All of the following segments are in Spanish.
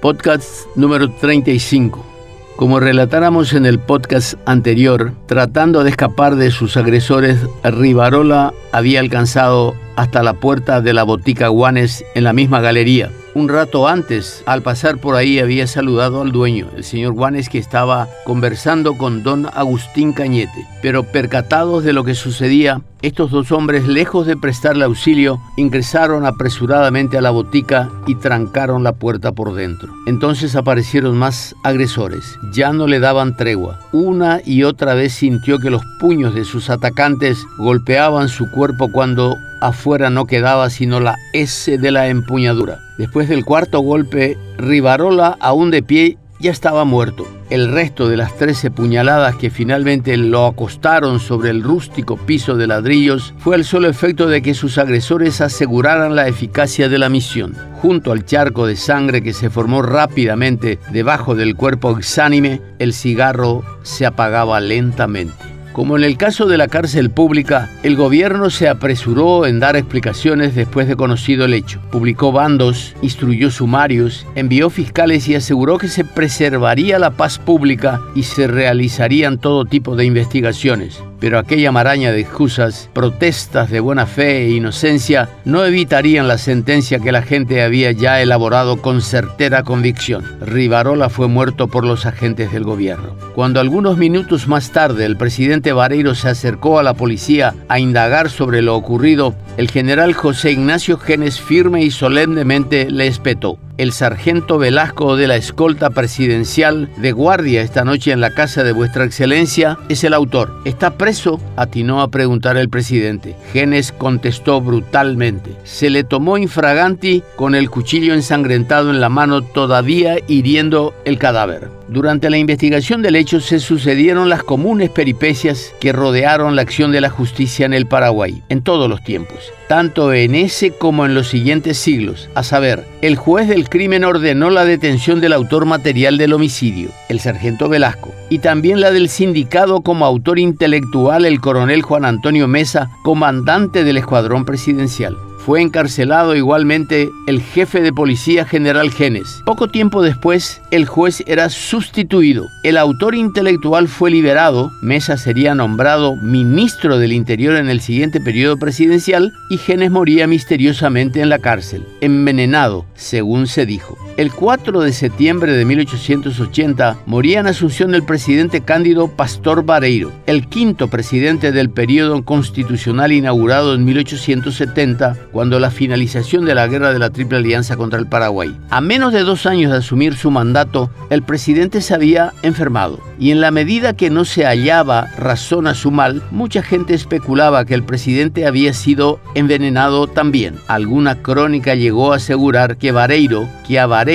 Podcast número 35. Como relatáramos en el podcast anterior, tratando de escapar de sus agresores, Rivarola había alcanzado hasta la puerta de la botica Guanes en la misma galería. Un rato antes, al pasar por ahí, había saludado al dueño, el señor Guanes, que estaba conversando con don Agustín Cañete. Pero percatados de lo que sucedía, estos dos hombres, lejos de prestarle auxilio, ingresaron apresuradamente a la botica y trancaron la puerta por dentro. Entonces aparecieron más agresores. Ya no le daban tregua. Una y otra vez sintió que los puños de sus atacantes golpeaban su cuerpo cuando afuera no quedaba sino la S de la empuñadura. Después del cuarto golpe, Rivarola, aún de pie, ya estaba muerto. El resto de las trece puñaladas que finalmente lo acostaron sobre el rústico piso de ladrillos fue el solo efecto de que sus agresores aseguraran la eficacia de la misión. Junto al charco de sangre que se formó rápidamente debajo del cuerpo exánime, el cigarro se apagaba lentamente. Como en el caso de la cárcel pública, el gobierno se apresuró en dar explicaciones después de conocido el hecho. Publicó bandos, instruyó sumarios, envió fiscales y aseguró que se preservaría la paz pública y se realizarían todo tipo de investigaciones pero aquella maraña de excusas, protestas de buena fe e inocencia no evitarían la sentencia que la gente había ya elaborado con certera convicción. Rivarola fue muerto por los agentes del gobierno. Cuando algunos minutos más tarde el presidente Vareiro se acercó a la policía a indagar sobre lo ocurrido, el general José Ignacio Genes firme y solemnemente le espetó el sargento Velasco de la escolta presidencial de guardia esta noche en la casa de vuestra excelencia es el autor. ¿Está preso? atinó a preguntar el presidente. Genes contestó brutalmente. Se le tomó infraganti con el cuchillo ensangrentado en la mano todavía hiriendo el cadáver. Durante la investigación del hecho se sucedieron las comunes peripecias que rodearon la acción de la justicia en el Paraguay, en todos los tiempos, tanto en ese como en los siguientes siglos. A saber, el juez del crimen ordenó la detención del autor material del homicidio, el sargento Velasco, y también la del sindicado como autor intelectual el coronel Juan Antonio Mesa, comandante del escuadrón presidencial fue encarcelado igualmente el jefe de policía general Genes. Poco tiempo después, el juez era sustituido. El autor intelectual fue liberado, Mesa sería nombrado ministro del Interior en el siguiente periodo presidencial y Genes moría misteriosamente en la cárcel, envenenado, según se dijo. El 4 de septiembre de 1880 moría en Asunción el presidente Cándido Pastor Vareiro, el quinto presidente del periodo constitucional inaugurado en 1870 cuando la finalización de la guerra de la Triple Alianza contra el Paraguay. A menos de dos años de asumir su mandato, el presidente se había enfermado y en la medida que no se hallaba razón a su mal, mucha gente especulaba que el presidente había sido envenenado también. Alguna crónica llegó a asegurar que Vareiro, que a Vareiro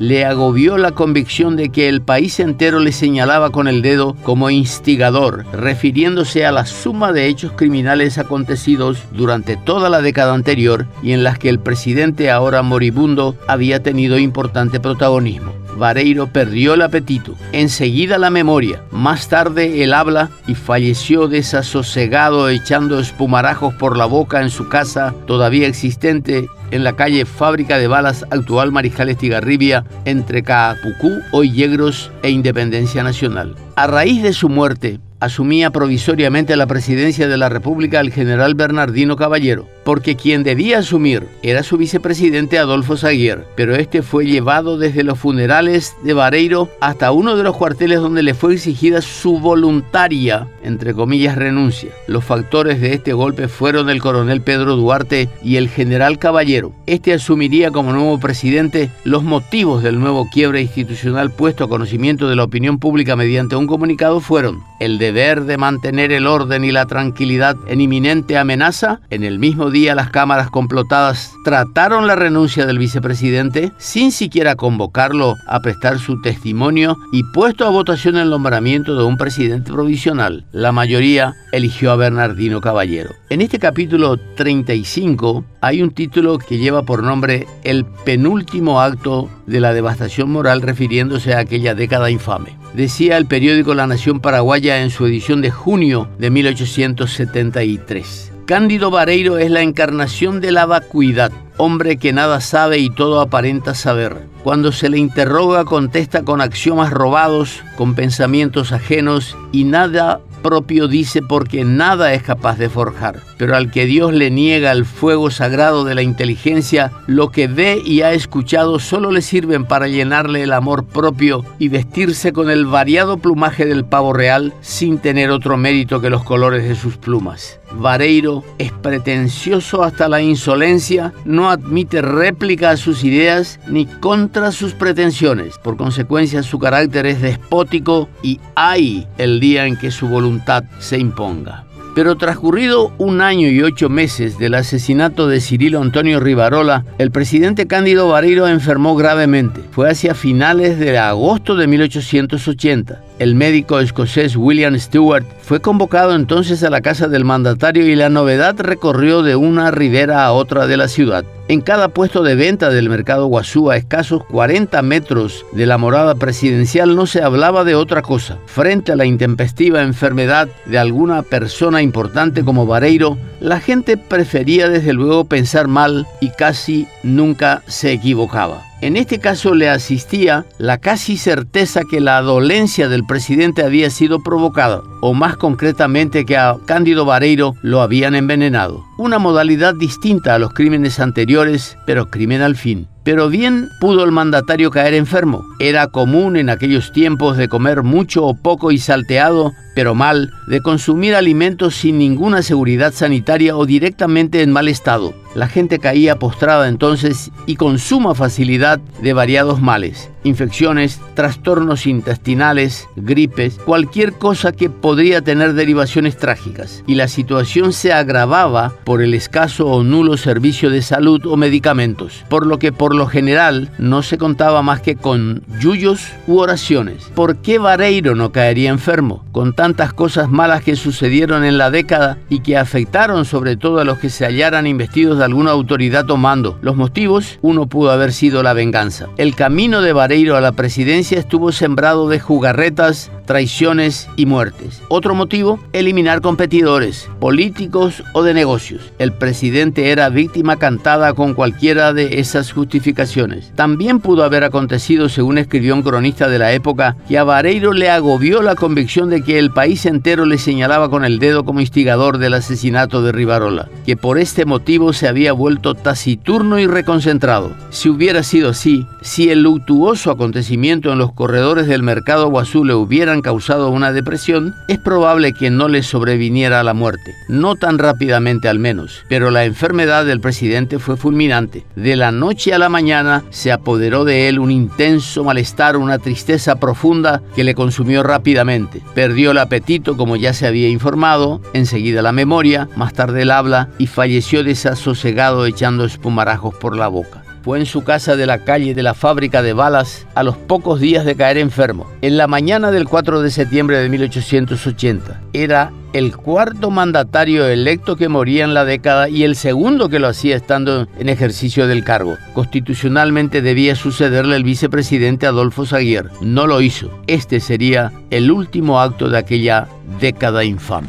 le agobió la convicción de que el país entero le señalaba con el dedo como instigador, refiriéndose a la suma de hechos criminales acontecidos durante toda la década anterior y en las que el presidente ahora moribundo había tenido importante protagonismo. Vareiro perdió el apetito, enseguida la memoria, más tarde el habla y falleció desasosegado echando espumarajos por la boca en su casa todavía existente en la calle Fábrica de Balas actual Mariscal Estigarribia entre Caapucú, hoy Yegros e Independencia Nacional. A raíz de su muerte, asumía provisoriamente la presidencia de la República el general Bernardino Caballero, porque quien debía asumir era su vicepresidente Adolfo Zaguier, pero este fue llevado desde los funerales de Vareiro hasta uno de los cuarteles donde le fue exigida su voluntaria, entre comillas, renuncia. Los factores de este golpe fueron el coronel Pedro Duarte y el general Caballero. Este asumiría como nuevo presidente los motivos del nuevo quiebre institucional puesto a conocimiento de la opinión pública mediante un comunicado fueron el de mantener el orden y la tranquilidad en inminente amenaza. En el mismo día las cámaras complotadas trataron la renuncia del vicepresidente sin siquiera convocarlo a prestar su testimonio y puesto a votación el nombramiento de un presidente provisional. La mayoría eligió a Bernardino Caballero. En este capítulo 35 hay un título que lleva por nombre El penúltimo acto de la devastación moral refiriéndose a aquella década infame. Decía el periódico La Nación Paraguaya en su edición de junio de 1873. Cándido Vareiro es la encarnación de la vacuidad, hombre que nada sabe y todo aparenta saber. Cuando se le interroga contesta con axiomas robados, con pensamientos ajenos y nada propio dice porque nada es capaz de forjar. Pero al que Dios le niega el fuego sagrado de la inteligencia, lo que ve y ha escuchado solo le sirven para llenarle el amor propio y vestirse con el variado plumaje del pavo real sin tener otro mérito que los colores de sus plumas. Vareiro es pretencioso hasta la insolencia, no admite réplica a sus ideas ni contra sus pretensiones. Por consecuencia, su carácter es despótico y hay el día en que su voluntad se imponga. Pero transcurrido un año y ocho meses del asesinato de Cirilo Antonio Rivarola, el presidente Cándido Vareiro enfermó gravemente. Fue hacia finales de agosto de 1880. El médico escocés William Stewart fue convocado entonces a la casa del mandatario y la novedad recorrió de una ribera a otra de la ciudad. En cada puesto de venta del mercado Guazú, a escasos 40 metros de la morada presidencial, no se hablaba de otra cosa. Frente a la intempestiva enfermedad de alguna persona importante como Vareiro, la gente prefería desde luego pensar mal y casi nunca se equivocaba. En este caso le asistía la casi certeza que la dolencia del presidente había sido provocada, o más concretamente que a Cándido Vareiro lo habían envenenado. Una modalidad distinta a los crímenes anteriores, pero crimen al fin. Pero bien pudo el mandatario caer enfermo. Era común en aquellos tiempos de comer mucho o poco y salteado, pero mal, de consumir alimentos sin ninguna seguridad sanitaria o directamente en mal estado. La gente caía postrada entonces y con suma facilidad de variados males, infecciones, trastornos intestinales, gripes, cualquier cosa que podría tener derivaciones trágicas. Y la situación se agravaba por el escaso o nulo servicio de salud o medicamentos, por lo que por lo general no se contaba más que con yuyos u oraciones. ¿Por qué Vareiro no caería enfermo? Con tantas cosas malas que sucedieron en la década y que afectaron sobre todo a los que se hallaran investidos de alguna autoridad o mando. Los motivos, uno pudo haber sido la venganza. El camino de Vareiro a la presidencia estuvo sembrado de jugarretas, traiciones y muertes. Otro motivo, eliminar competidores, políticos o de negocios. El presidente era víctima cantada con cualquiera de esas justificaciones. También pudo haber acontecido, según escribió un cronista de la época, que a Vareiro le agobió la convicción de que el país entero le señalaba con el dedo como instigador del asesinato de Rivarola, que por este motivo se había vuelto taciturno y reconcentrado. Si hubiera sido así, si el luctuoso acontecimiento en los corredores del mercado Guazú le hubieran causado una depresión, es probable que no le sobreviniera la muerte. No tan rápidamente al menos, pero la enfermedad del presidente fue fulminante. De la noche a la mañana se apoderó de él un intenso malestar, una tristeza profunda que le consumió rápidamente. Perdió el apetito como ya se había informado, enseguida la memoria, más tarde el habla y falleció desasosegado echando espumarajos por la boca. Fue en su casa de la calle de la fábrica de balas a los pocos días de caer enfermo. En la mañana del 4 de septiembre de 1880. Era el cuarto mandatario electo que moría en la década y el segundo que lo hacía estando en ejercicio del cargo. Constitucionalmente debía sucederle el vicepresidente Adolfo Zaguier. No lo hizo. Este sería el último acto de aquella década infame.